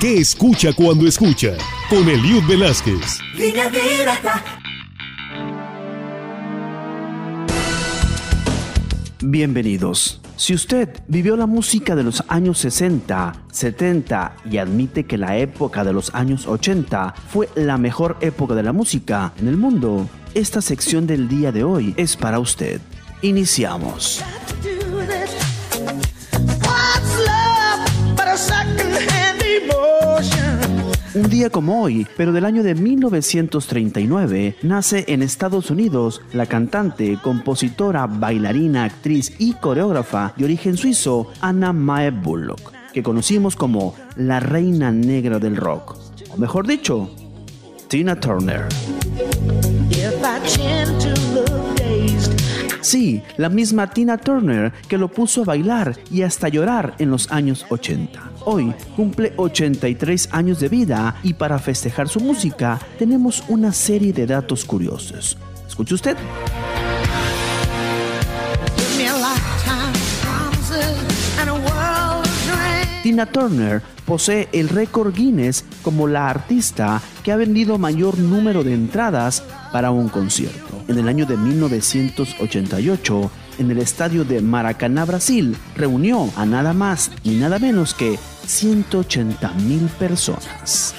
¿Qué escucha cuando escucha? Con Eliud Velázquez. Bienvenidos. Si usted vivió la música de los años 60, 70 y admite que la época de los años 80 fue la mejor época de la música en el mundo, esta sección del día de hoy es para usted. Iniciamos. Como hoy, pero del año de 1939, nace en Estados Unidos la cantante, compositora, bailarina, actriz y coreógrafa de origen suizo Anna Mae Bullock, que conocimos como la reina negra del rock, o mejor dicho, Tina Turner. Sí, la misma Tina Turner que lo puso a bailar y hasta llorar en los años 80. Hoy cumple 83 años de vida y para festejar su música tenemos una serie de datos curiosos. ¿Escucha usted? Tina Turner posee el récord Guinness como la artista que ha vendido mayor número de entradas para un concierto. En el año de 1988, en el estadio de Maracaná, Brasil, reunió a nada más ni nada menos que 180 mil personas.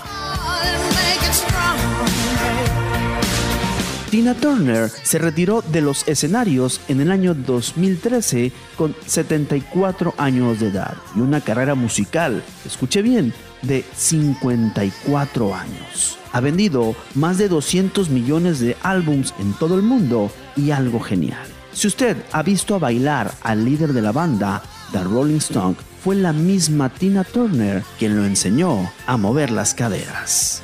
Tina Turner se retiró de los escenarios en el año 2013 con 74 años de edad y una carrera musical, escuche bien, de 54 años. Ha vendido más de 200 millones de álbums en todo el mundo y algo genial. Si usted ha visto a bailar al líder de la banda, The Rolling Stone, fue la misma Tina Turner quien lo enseñó a mover las caderas.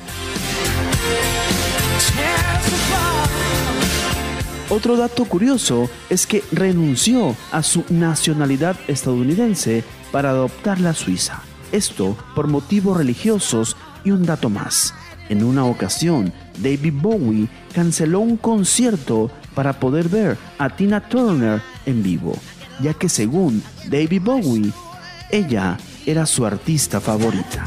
Otro dato curioso es que renunció a su nacionalidad estadounidense para adoptar la suiza. Esto por motivos religiosos y un dato más. En una ocasión, David Bowie canceló un concierto para poder ver a Tina Turner en vivo, ya que según David Bowie, ella era su artista favorita.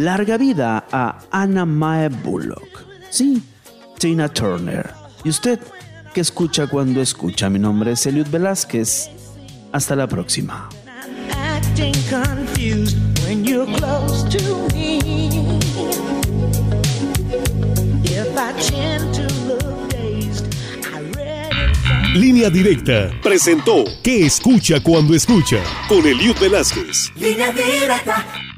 Larga vida a Anna Mae Bullock. Sí, Tina Turner. ¿Y usted qué escucha cuando escucha? Mi nombre es Eliud Velázquez. Hasta la próxima. Línea Directa presentó ¿Qué escucha cuando escucha? Con Eliud Velázquez. Línea Directa.